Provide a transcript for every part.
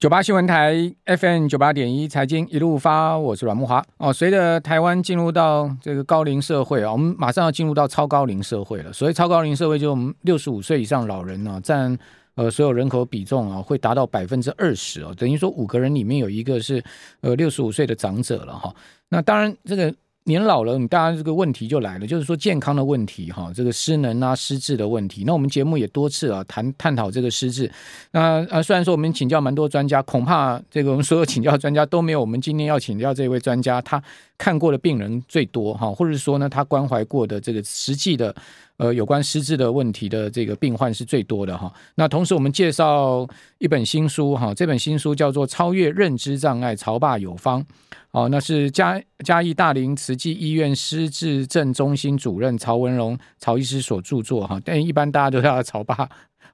九八新闻台 FM 九八点一财经一路发，我是阮慕华哦。随着台湾进入到这个高龄社会啊，我们马上要进入到超高龄社会了。所谓超高龄社会，就我们六十五岁以上老人呢、占呃所有人口比重啊，会达到百分之二十哦。等于说五个人里面有一个是呃六十五岁的长者了哈。那当然这个。年老了，你当然这个问题就来了，就是说健康的问题哈，这个失能啊、失智的问题。那我们节目也多次啊谈探讨这个失智。那啊，虽然说我们请教蛮多专家，恐怕这个我们所有请教专家都没有我们今天要请教这位专家，他看过的病人最多哈，或者说呢，他关怀过的这个实际的呃有关失智的问题的这个病患是最多的哈。那同时我们介绍一本新书哈，这本新书叫做《超越认知障碍，曹爸有方》。哦，那是嘉嘉义大林慈济医院失智症中心主任曹文荣曹医师所著作哈，但一般大家都叫他曹爸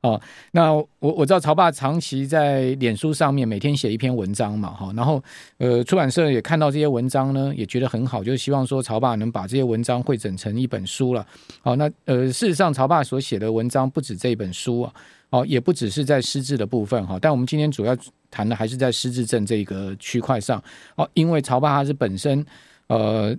哦。那我我知道曹爸长期在脸书上面每天写一篇文章嘛哈，然后呃出版社也看到这些文章呢，也觉得很好，就是希望说曹爸能把这些文章汇整成一本书了。好，那呃事实上曹爸所写的文章不止这一本书啊。哦，也不只是在失智的部分哈，但我们今天主要谈的还是在失智症这个区块上哦，因为曹爸他是本身呃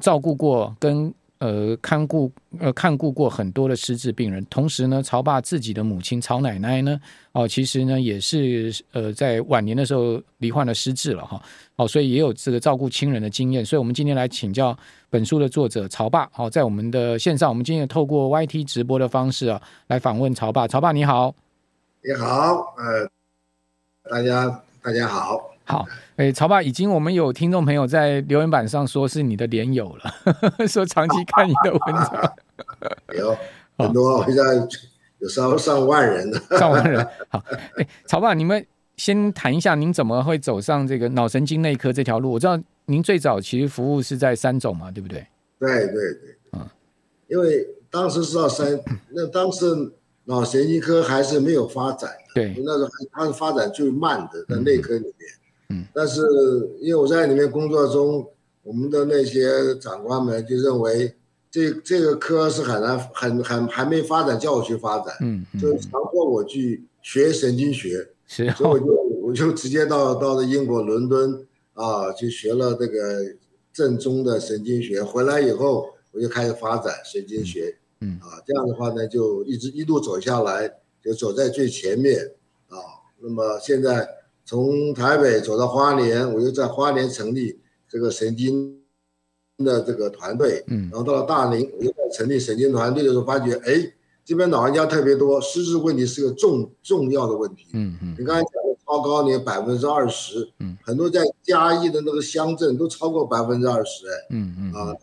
照顾过跟呃看顾呃看顾过很多的失智病人，同时呢，曹爸自己的母亲曹奶奶呢哦，其实呢也是呃在晚年的时候罹患了失智了哈，哦，所以也有这个照顾亲人的经验，所以我们今天来请教本书的作者曹爸，好，在我们的线上，我们今天透过 YT 直播的方式啊来访问曹爸，曹爸你好。你好，呃，大家大家好，好，哎，曹爸，已经我们有听众朋友在留言板上说是你的脸友了，呵 呵说长期看你的文章，有很多，现在有上上万人的，上万人。好，哎，曹爸，你们先谈一下，您怎么会走上这个脑神经内科这条路？我知道您最早其实服务是在三总嘛，对不对？对对对，嗯，因为当时是到三，那当时。脑神经科还是没有发展的，对，那时候它是发展最慢的，在内科里面。嗯，但是因为我在里面工作中，我们的那些长官们就认为这这个科是很难、很很还没发展，叫我去发展，嗯，嗯，就强迫我去学神经学，是，所以我就我就直接到到了英国伦敦啊，去学了这个正宗的神经学，回来以后我就开始发展神经学。嗯嗯。啊，这样的话呢，就一直一路走下来，就走在最前面。啊。那么现在从台北走到花莲，我又在花莲成立这个神经的这个团队，嗯，然后到了大林，我又在成立神经团队的时候，发觉哎，这边老人家特别多，失智问题是个重重要的问题。嗯嗯，你刚才讲的超高龄百分之二十，嗯，很多在嘉义的那个乡镇都超过百分之二十，哎，嗯嗯，啊，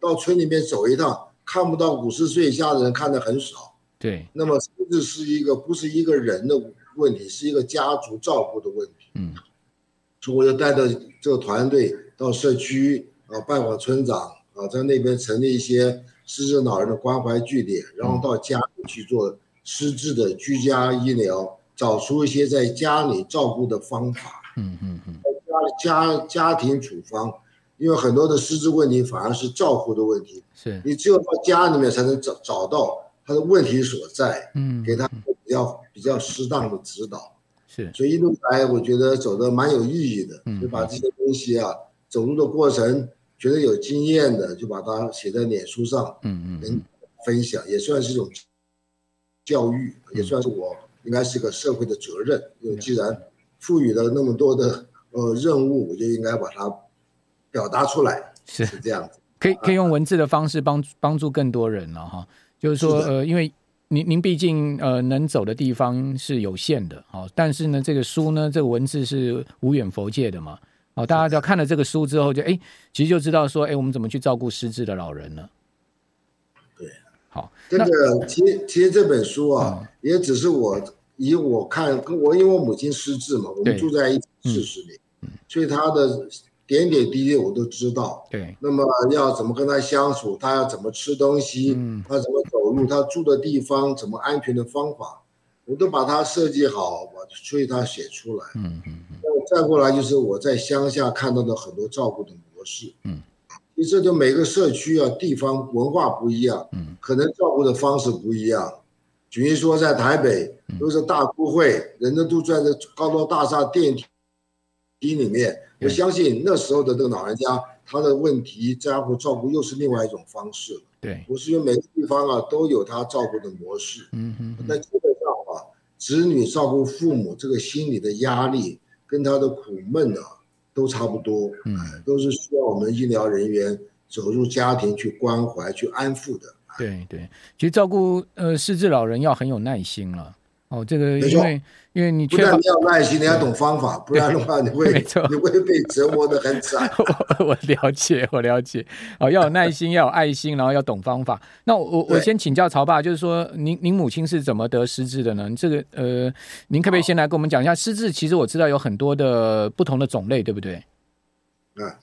到村里面走一趟。看不到五十岁以下的人看的很少，对。那么失智是一个不是一个人的问题，是一个家族照顾的问题。嗯，所以我就带着这个团队到社区啊，拜访村长啊，在那边成立一些失智老人的关怀据点，然后到家里去做失智的居家医疗，找出一些在家里照顾的方法。嗯嗯嗯，家家家庭处方。因为很多的失智问题反而是照顾的问题，是你只有到家里面才能找找到他的问题所在，嗯，给他比较、嗯、比较适当的指导，是，所以一路来我觉得走的蛮有意义的，嗯，就把这些东西啊，走路的过程觉得有经验的，就把它写在脸书上，嗯嗯，能分享、嗯、也算是一种教育、嗯，也算是我应该是个社会的责任，嗯、因为既然赋予了那么多的呃任务，我就应该把它。表达出来是。是这样子，可以可以用文字的方式帮帮助更多人了哈。就是说，呃，因为您您毕竟呃能走的地方是有限的，哦，但是呢，这个书呢，这个文字是无远佛界的嘛，哦，大家只要看了这个书之后就，就哎，其实就知道说，哎，我们怎么去照顾失智的老人呢。对，好，这个其实其实这本书啊，嗯，也只是我以我看，跟我因为我母亲失智嘛，我们住在一起四十年，嗯，所以他的。点点滴滴我都知道。对，那么要怎么跟他相处，他要怎么吃东西，嗯，他怎么走路，他住的地方怎么安全的方法，我都把它设计好，我所以他写出来。嗯嗯嗯。再过来就是我在乡下看到的很多照顾的模式。嗯。其实就每个社区啊，地方文化不一样，嗯，可能照顾的方式不一样，举例说，在台北都是大都会，人都住在这高楼大厦电梯里面。我相信那时候的这个老人家，他的问题家户照顾又是另外一种方式。对，不是因为每个地方啊都有他照顾的模式。嗯嗯。那基本上啊，子女照顾父母这个心理的压力跟他的苦闷啊都差不多。嗯，都是需要我们医疗人员走入家庭去关怀、去安抚的。对对，其实照顾呃失智老人要很有耐心了。哦，这个因为因为你不但你要耐心，你要懂方法，不然的话你会 你会被折磨的很惨。我我了解，我了解。哦，要有耐心，要有爱心，然后要懂方法。那我我先请教曹爸，就是说您您母亲是怎么得失智的呢？这个呃，您可不可以先来跟我们讲一下失智？其实我知道有很多的不同的种类，对不对？啊，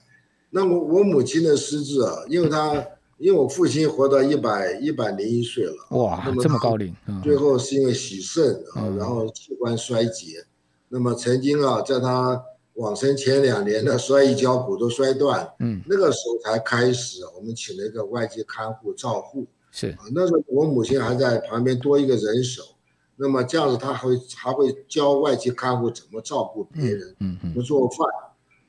那我我母亲的失智啊，因为她。因为我父亲活到一百一百零一岁了，哇，那么这么高龄，最后是因为洗肾啊，嗯、然后器官衰竭，嗯、那么曾经啊，在他往生前两年呢，摔一跤骨头摔断，嗯，那个时候才开始，我们请了一个外籍看护照护，是。啊，那时候我母亲还在旁边多一个人手，那么这样子他还会还会教外籍看护怎么照顾别人，嗯嗯，怎么做饭，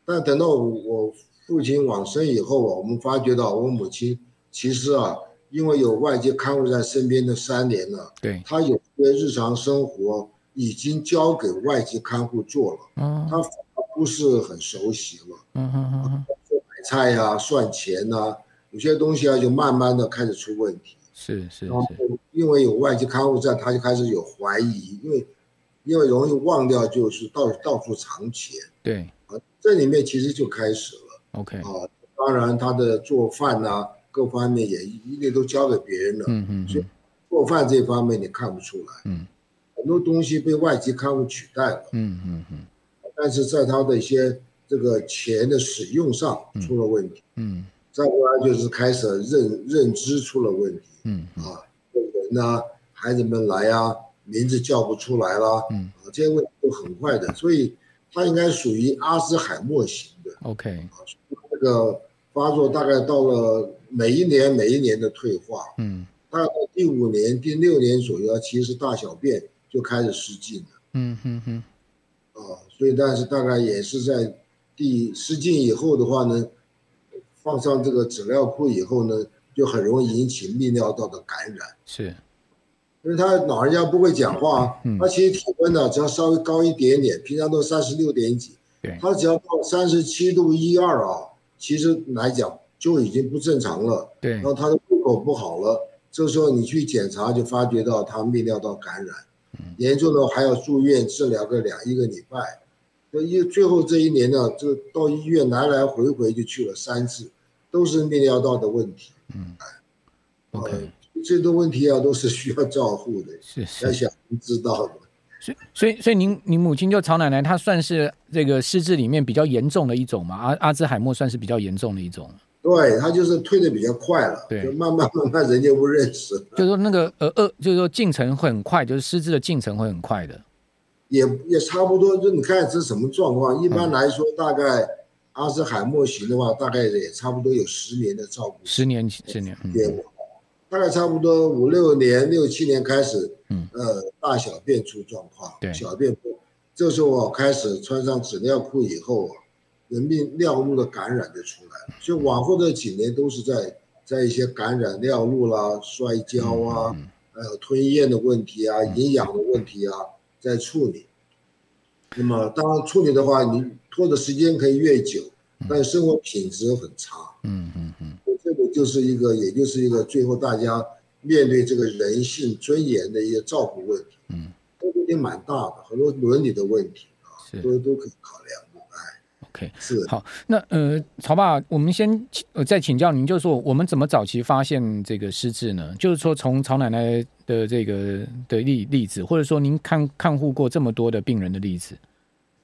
但等到我父亲往生以后啊，我们发觉到我母亲。其实啊，因为有外籍看护在身边的三年了，对，他有些日常生活已经交给外籍看护做了，嗯，他不是很熟悉了，嗯嗯嗯，买菜呀、啊、算钱呐、啊，有些东西啊就慢慢的开始出问题，是是是，因为有外籍看护在，他就开始有怀疑，因为因为容易忘掉，就是到到处藏钱，对，啊，这里面其实就开始了，OK，啊，当然他的做饭呐、啊。各方面也一律都交给别人了，嗯嗯，所以做饭这方面你看不出来，嗯，很多东西被外籍看护取代了，嗯嗯嗯，但是在他的一些这个钱的使用上出了问题，嗯，再后来就是开始认认知出了问题，嗯啊，人呐，孩子们来啊，名字叫不出来啦，嗯。啊，这些问题都很快的，所以他应该属于阿兹海默型的，OK，啊，这个发作大概到了。每一年每一年的退化，嗯，大概第五年、第六年左右，其实大小便就开始失禁了，嗯哼哼，啊，所以但是大概也是在第失禁以后的话呢，放上这个纸尿裤以后呢，就很容易引起泌尿道的感染，是，因为他老人家不会讲话，嗯，他其实体温呢只要稍微高一点点，平常都三十六点几，对，他只要到三十七度一二啊，其实来讲。就已经不正常了，对，然后他的胃口不好了，这时候你去检查就发觉到他泌尿道感染，嗯，严重的还要住院治疗个两一个礼拜，所以最后这一年呢，就到医院来来回回就去了三次，都是泌尿道的问题，嗯，哎，OK，呃，这个问题啊都是需要照护的，是是，要想知道的。所以，所以您，您母亲就曹奶奶，她算是这个失智里面比较严重的一种嘛？阿阿兹海默算是比较严重的一种。对，他就是退的比较快了，对，就慢慢慢慢人家不认识了。就是说那个呃呃，就是说进程会很快，就是失智的进程会很快的。也也差不多，就你看这是什么状况？一般来说，大概阿兹海默型的话，大概也差不多有十年的照顾。十年，十年，嗯。大概差不多五六年、六七年开始，嗯，呃，大小便出状况，对，小便不，这时候我开始穿上纸尿裤以后啊，人命尿路的感染就出来了。所以往后的几年都是在在一些感染尿路啦、摔跤啊，还有、嗯呃、吞咽的问题啊、营养的问题啊，在处理。那么当然处理的话，你拖的时间可以越久，但生活品质很差。嗯嗯嗯。这个就是一个，也就是一个，最后大家面对这个人性尊严的一些照顾问题，嗯，都有点蛮大的，很多伦理的问题啊，都都可以考量，OK，是好。那呃，曹爸，我们先呃再请教您，就是说我们怎么早期发现这个失智呢？就是说从曹奶奶的这个的例例子，或者说您看看护过这么多的病人的例子，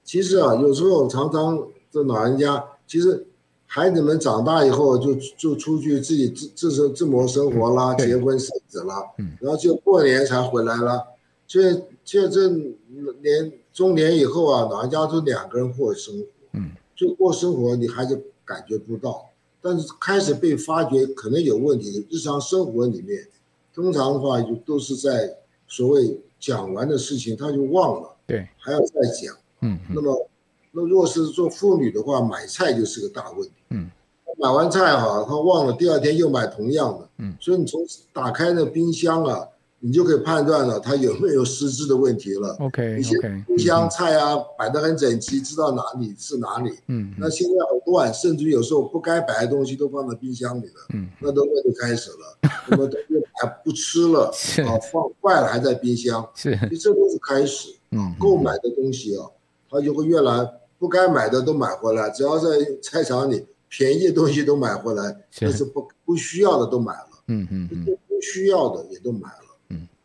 其实啊，有时候常常这老人家其实。孩子们长大以后就就出去自己自自生自谋生活啦，结婚生子啦，嗯然后就过年才回来了。所以就这年中年以后啊，老人家就两个人过生活，嗯，就过生活你还是感觉不到，但是开始被发觉可能有问题日常生活里面，通常的话就都是在所谓讲完的事情他就忘了，对，还要再讲。嗯，那么那如果是做妇女的话，买菜就是个大问题。嗯，买完菜哈，他忘了，第二天又买同样的。嗯，所以你从打开那冰箱啊。你就可以判断了，他有没有失智的问题了。OK，一些冰箱菜啊摆得很整齐，知道哪里是哪里。嗯，那现在很乱，甚至有时候不该摆的东西都放在冰箱里了。嗯，那都问题开始了。那么都摆不吃了，啊，放坏了还在冰箱。是，这都是开始。嗯，购买的东西啊，他就会越来不该买的都买回来，只要在菜场里便宜的东西都买回来，但是不不需要的都买了。嗯嗯嗯，不需要的也都买了。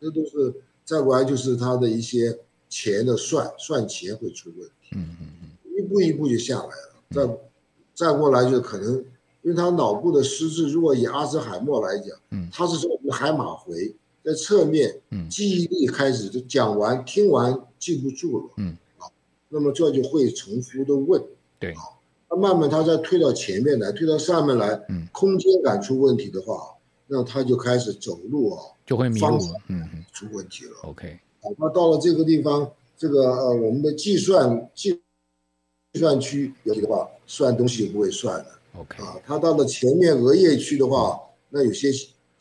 嗯，这都是再过来就是他的一些钱的算算钱会出问题，嗯嗯嗯，一步一步就下来了。再再过来就可能，因为他脑部的失智，如果以阿兹海默来讲，嗯，他是从我们海马回在侧面，嗯，记忆力开始就讲完听完记不住了，嗯，啊，那么这就会重复的问，对，啊，那慢慢他再推到前面来，推到上面来，嗯，空间感出问题的话，那他就开始走路啊。就会迷路，嗯嗯，出问题了。OK，那到了这个地方，这个呃，我们的计算计算区有的话，算东西也不会算了。OK，啊，他到了前面额叶区的话，那有些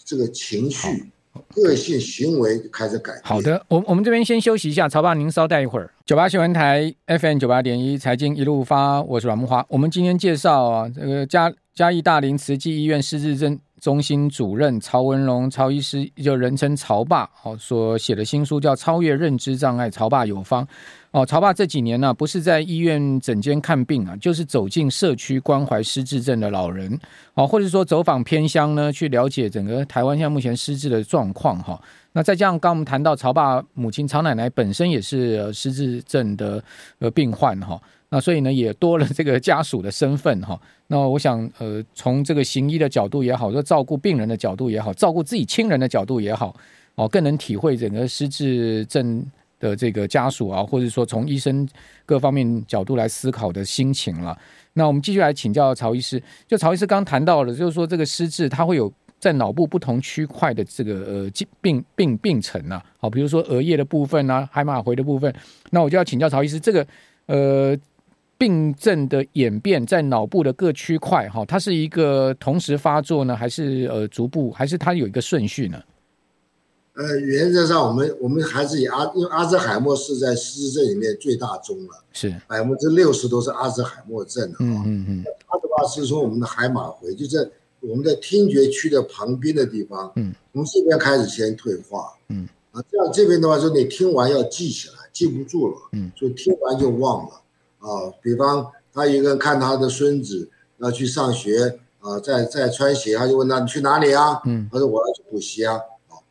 这个情绪、个性、行为开始改变。好的，我我们这边先休息一下，曹爸您稍待一会儿。九八新闻台 FM 九八点一财经一路发，我是阮慕驊。我们今天介绍啊，这个嘉嘉义大林慈济医院失智症中心主任曹文龙曹医师，就人称曹爸，哦，所写的新书叫《超越认知障碍，曹爸有方》。哦，曹爸这几年呢、不是在医院诊间看病啊，就是走进社区关怀失智症的老人，哦，或者说走访偏乡呢，去了解整个台湾现在目前失智的状况哈。那再加上刚我们谈到曹爸母亲曹奶奶本身也是失智症的呃病患哈。那所以呢，也多了这个家属的身份哈。那我想，呃，从这个行医的角度也好，说照顾病人的角度也好，照顾自己亲人的角度也好，哦，更能体会整个失智症的这个家属啊，或者说从医生各方面角度来思考的心情了。那我们继续来请教曹医师，就曹医师刚谈到了，就是说这个失智它会有在脑部不同区块的这个呃病病病程啊，好，比如说额叶的部分啊，海马回的部分。那我就要请教曹医师，这个呃。病症的演变在脑部的各区块，哈，它是一个同时发作呢，还是呃逐步，还是它有一个顺序呢？呃，原则上我们我们还是以阿，因为阿兹海默是在失智症里面最大宗了，是。百分之六十都是阿兹海默症的。嗯嗯嗯，它的话是说我们的海马回就在我们的听觉区的旁边的地方，嗯，从这边开始先退化，嗯，啊，这样这边的话说你听完要记起来，记不住了，嗯，所以听完就忘了。啊，比方他一个人看他的孙子要去上学啊，在在穿鞋，他就问他，你去哪里啊？嗯，他说我要去补习啊。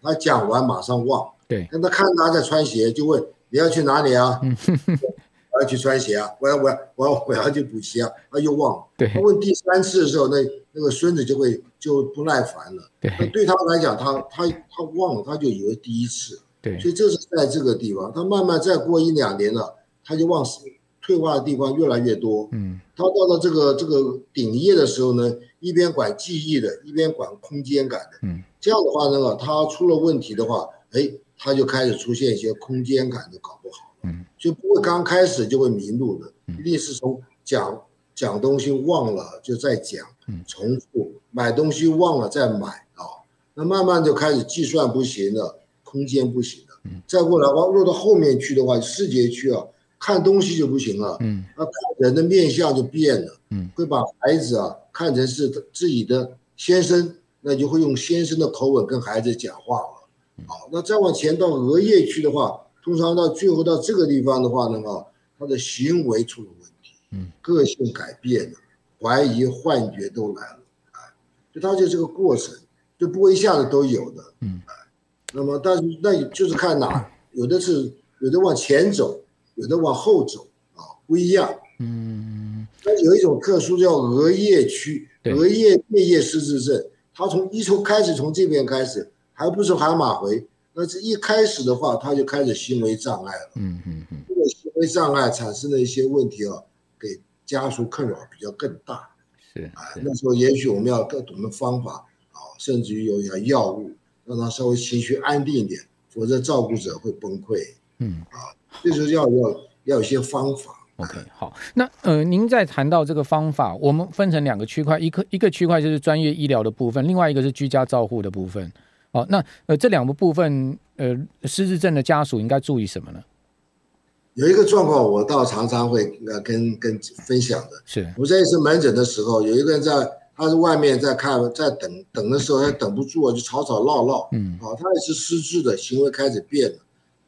他讲完马上忘。对，那他看他在穿鞋，就问你要去哪里啊？嗯，我要去穿鞋啊，我要我要我要我要去补习啊，他又忘了。对，他问第三次的时候，那那个孙子就会就不耐烦了。对，那对他来讲，他他他忘了，他就以为第一次。对，所以这是在这个地方，他慢慢再过一两年了，他就忘死。退化的地方越来越多，嗯，他到了这个这个顶叶的时候呢，一边管记忆的，一边管空间感的，嗯，这样的话呢，他出了问题的话，哎，他就开始出现一些空间感的搞不好，嗯，就不会刚开始就会迷路的，一定是从讲讲东西忘了就再讲，嗯，重复买东西忘了再买啊，那慢慢就开始计算不行了，空间不行了，嗯，再过来往落到后面去的话，视觉区啊。看东西就不行了，嗯，那看人的面相就变了，嗯，会把孩子啊看成是自己的先生，那就会用先生的口吻跟孩子讲话了，好，那再往前到额叶区的话，通常到最后到这个地方的话呢，哈，他的行为出了问题，嗯，个性改变了，怀疑、幻觉都来了，啊，就他就这个过程就不会一下子都有的，嗯，那么但是那就是看哪，有的是有的往前走。有的往后走啊，不一样。嗯，那有一种特殊叫额叶区，额叶颞叶失智症，它从一从开始从这边开始，还不是海马回，那是一开始的话，它就开始行为障碍了。嗯嗯嗯，这个行为障碍产生的一些问题啊，给家属困扰比较更大。是啊，那时候也许我们要更懂得方法啊，甚至于有一些药物，让他稍微情绪安定一点。否则照顾者会崩溃。嗯啊，这就是要要要有一些方法。OK，好，那呃，您在谈到这个方法，我们分成两个区块，一个一个区块就是专业医疗的部分，另外一个是居家照护的部分。好，那呃这两个部分，呃，失智症的家属应该注意什么呢？有一个状况，我倒常常会呃跟跟分享的，是我在一次门诊的时候，有一个人在，他是外面在看，在等等的时候，他等不住啊，就吵吵闹闹，嗯，啊，他也是失智的，行为开始变了，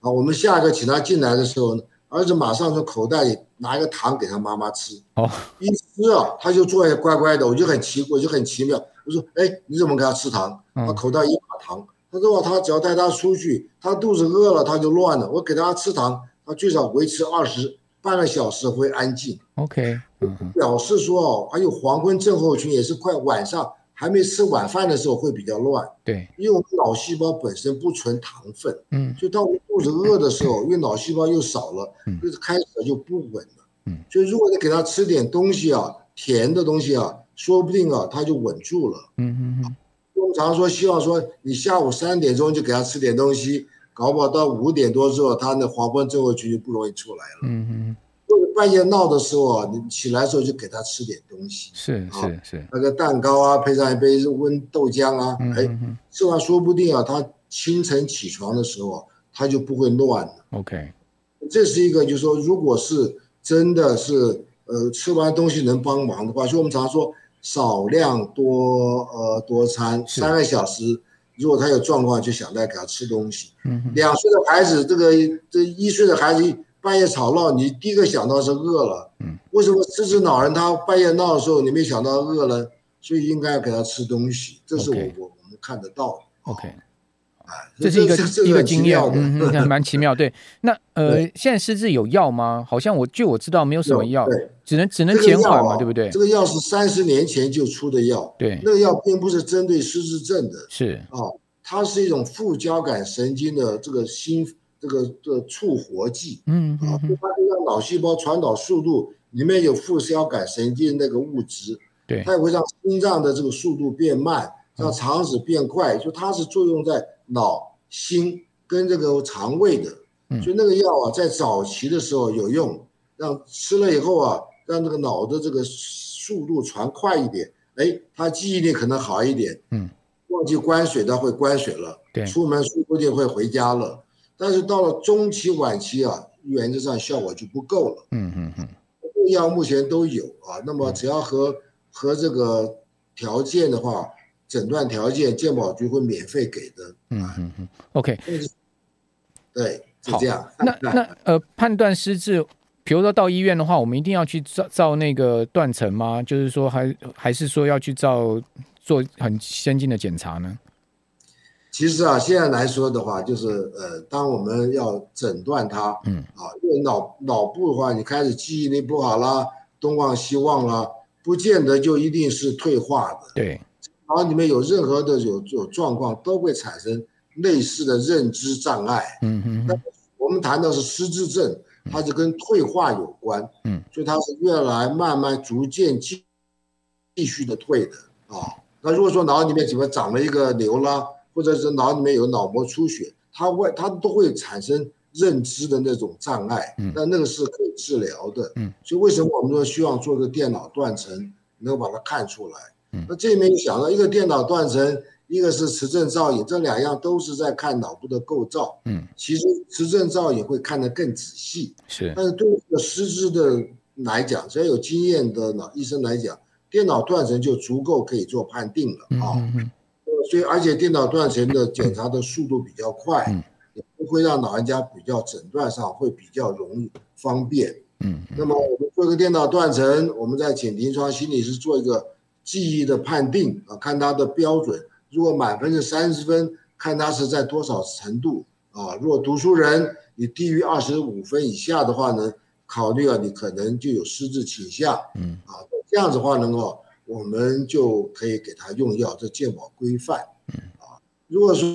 啊，我们下一个请他进来的时候呢，儿子马上从口袋里拿一个糖给他妈妈吃，哦，一吃啊，他就坐下乖乖的，我就很奇怪，就很奇妙，我说，哎，你怎么给他吃糖？他口袋一把糖，他说他只要带他出去，他肚子饿了他就乱了，我给他吃糖。他最少维持二十半个小时会安静。OK，嗯，表示说哦，还有黄昏症候群也是快晚上还没吃晚饭的时候会比较乱。对，因为我们脑细胞本身不存糖分，嗯，就当我们肚子饿的时候，因为脑细胞又少了，嗯，就是开始就不稳了。嗯，所以如果你给他吃点东西啊，甜的东西啊，说不定啊他就稳住了。嗯嗯嗯。我们常说希望说你下午三点钟就给他吃点东西。搞不好到五点多之后，他那黄昏症候群就不容易出来了。嗯嗯，半夜闹的时候啊，你起来的时候就给他吃点东西，是是是，那个蛋糕啊，配上一杯温豆浆啊，嗯、哎，吃完说不定啊，他清晨起床的时候他就不会乱了。OK，这是一个，就是说，如果是真的是呃吃完东西能帮忙的话，所以我们常说少量多呃多餐，三个小时。如果他有状况，就想再给他吃东西。嗯，两岁的孩子，这个这一岁的孩子半夜吵闹，你第一个想到是饿了。嗯，为什么狮子老人他半夜闹的时候，你没想到饿了？所以应该要给他吃东西，这是我我、我们看得到的。OK。这是一个一个经验，嗯，蛮奇妙。对，那呃，现在失智有药吗？好像我据我知道没有什么药，对，只能只能减缓嘛，这个、对不对？这个药是三十年前就出的药，对，那个药并不是针对失智症的，是啊、哦，它是一种副交感神经的这个新这个这个促活剂，嗯嗯，啊，它让脑细胞传导速度里面有副交感神经那个物质，对，它也会让心脏的这个速度变慢，让肠子变快，嗯、就它是作用在脑。心跟这个肠胃的，所以那个药啊，在早期的时候有用，让吃了以后啊，让这个脑的这个速度传快一点，哎，他记忆力可能好一点，嗯，忘记关水的会关水了，对，出门说不定会回家了，但是到了中期晚期啊，原则上效果就不够了，嗯嗯嗯，用药目前都有啊，那么只要和和这个条件的话。诊断条件，健保局会免费给的。嗯嗯嗯，OK，对，是这样。那那 呃，判断失智，比如说到医院的话，我们一定要去照照那个断层吗？就是说还，还还是说要去照做很先进的检查呢？其实啊，现在来说的话，就是呃，当我们要诊断它，嗯啊，因为脑脑部的话，你开始记忆力不好啦，东忘西忘啦，不见得就一定是退化的。对。脑里面有任何的有有状况，都会产生类似的认知障碍。嗯嗯。那我们谈到是失智症，它是跟退化有关。嗯。所以它是越来慢慢逐渐继继续的退的啊。那如果说脑里面怎么长了一个瘤啦，或者是脑里面有脑膜出血，它会它都会产生认知的那种障碍。嗯。那那个是可以治疗的。嗯。所以为什么我们说希望做个电脑断层，能够把它看出来？嗯、那这里面想到一个电脑断层，一个是磁振造影，这两样都是在看脑部的构造。嗯，其实磁振造影会看得更仔细。是，但是对一个失智的来讲，只要有经验的脑医生来讲，电脑断层就足够可以做判定了啊。嗯嗯。所以而且电脑断层的检查的速度比较快，嗯，也不会让老人家比较诊断上会比较容易方便。嗯。那么我们做一个电脑断层，我们在请临床心理师做一个。记忆的判定啊，看他的标准。如果满分是三十分，看他是在多少程度啊？如果读书人你低于二十五分以下的话呢，考虑啊，你可能就有失智倾向。嗯啊，这样子的话能够，我们就可以给他用药，这健保规范。嗯啊，如果说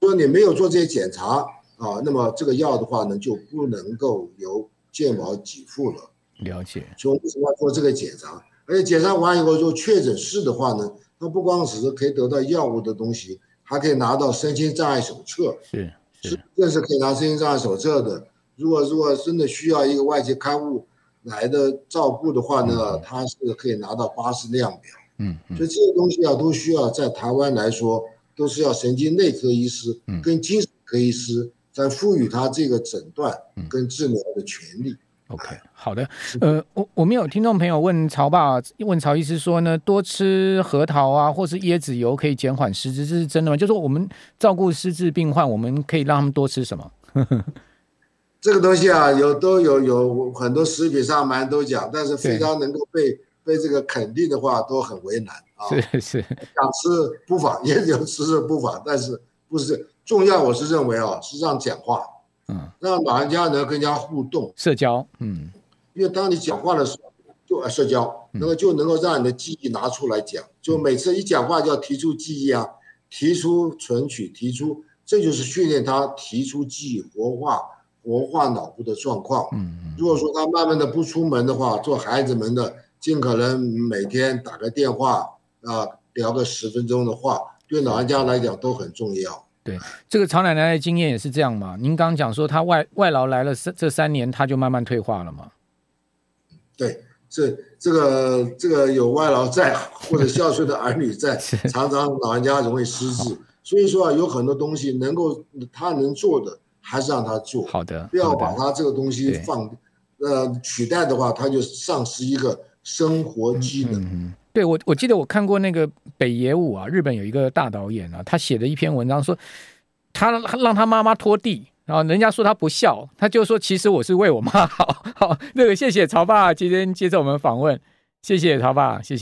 说你没有做这些检查啊，那么这个药的话呢，就不能够由健保给付了。了解。所以为什么要做这个检查？而且检查完以后就确诊是的话呢，他不光只是可以得到药物的东西，还可以拿到身心障碍手册。是，是，这是可以拿身心障碍手册的。如果如果真的需要一个外籍看护来的照顾的话呢，他是可以拿到八十量表。嗯，嗯，所以这些东西啊，都需要在台湾来说，都是要神经内科医师跟精神科医师在赋予他这个诊断跟治疗的权利。OK，好的。呃，我我们有听众朋友问曹爸，问曹医师说呢，多吃核桃啊，或是椰子油可以减缓失智，这是真的吗？就是说我们照顾失智病患，我们可以让他们多吃什么？这个东西啊，有都有有很多食品上蛮都讲，但是非常能够被被这个肯定的话，都很为难啊。是是，想吃不妨，也有吃是不妨，但是不是重要？我是认为啊，是让讲话。嗯，让老人家呢跟人家互动、社交，嗯，因为当你讲话的时候，就社交，那么就能够让你的记忆拿出来讲，就每次一讲话就要提出记忆啊，提出存取，提出，这就是训练他提出记忆、活化、活化脑部的状况。嗯，如果说他慢慢的不出门的话，做孩子们的，尽可能每天打个电话啊，聊个十分钟的话，对老人家来讲都很重要。对，这个曹奶奶的经验也是这样嘛？您刚刚讲说，她外外劳来了三这三年，她就慢慢退化了嘛？对，这这个这个有外劳在或者孝顺的儿女在，常常老人家容易失智。所以说啊，有很多东西能够他能做的，还是让他做。好的，不要把他这个东西放呃取代的话，他就丧失一个生活技能。嗯嗯对，我我记得我看过那个北野武啊，日本有一个大导演啊，他写的一篇文章说，他让他妈妈拖地，然后人家说他不孝，他就说其实我是为我妈好。好，那个谢谢曹爸今天接受我们访问，谢谢曹爸，谢谢。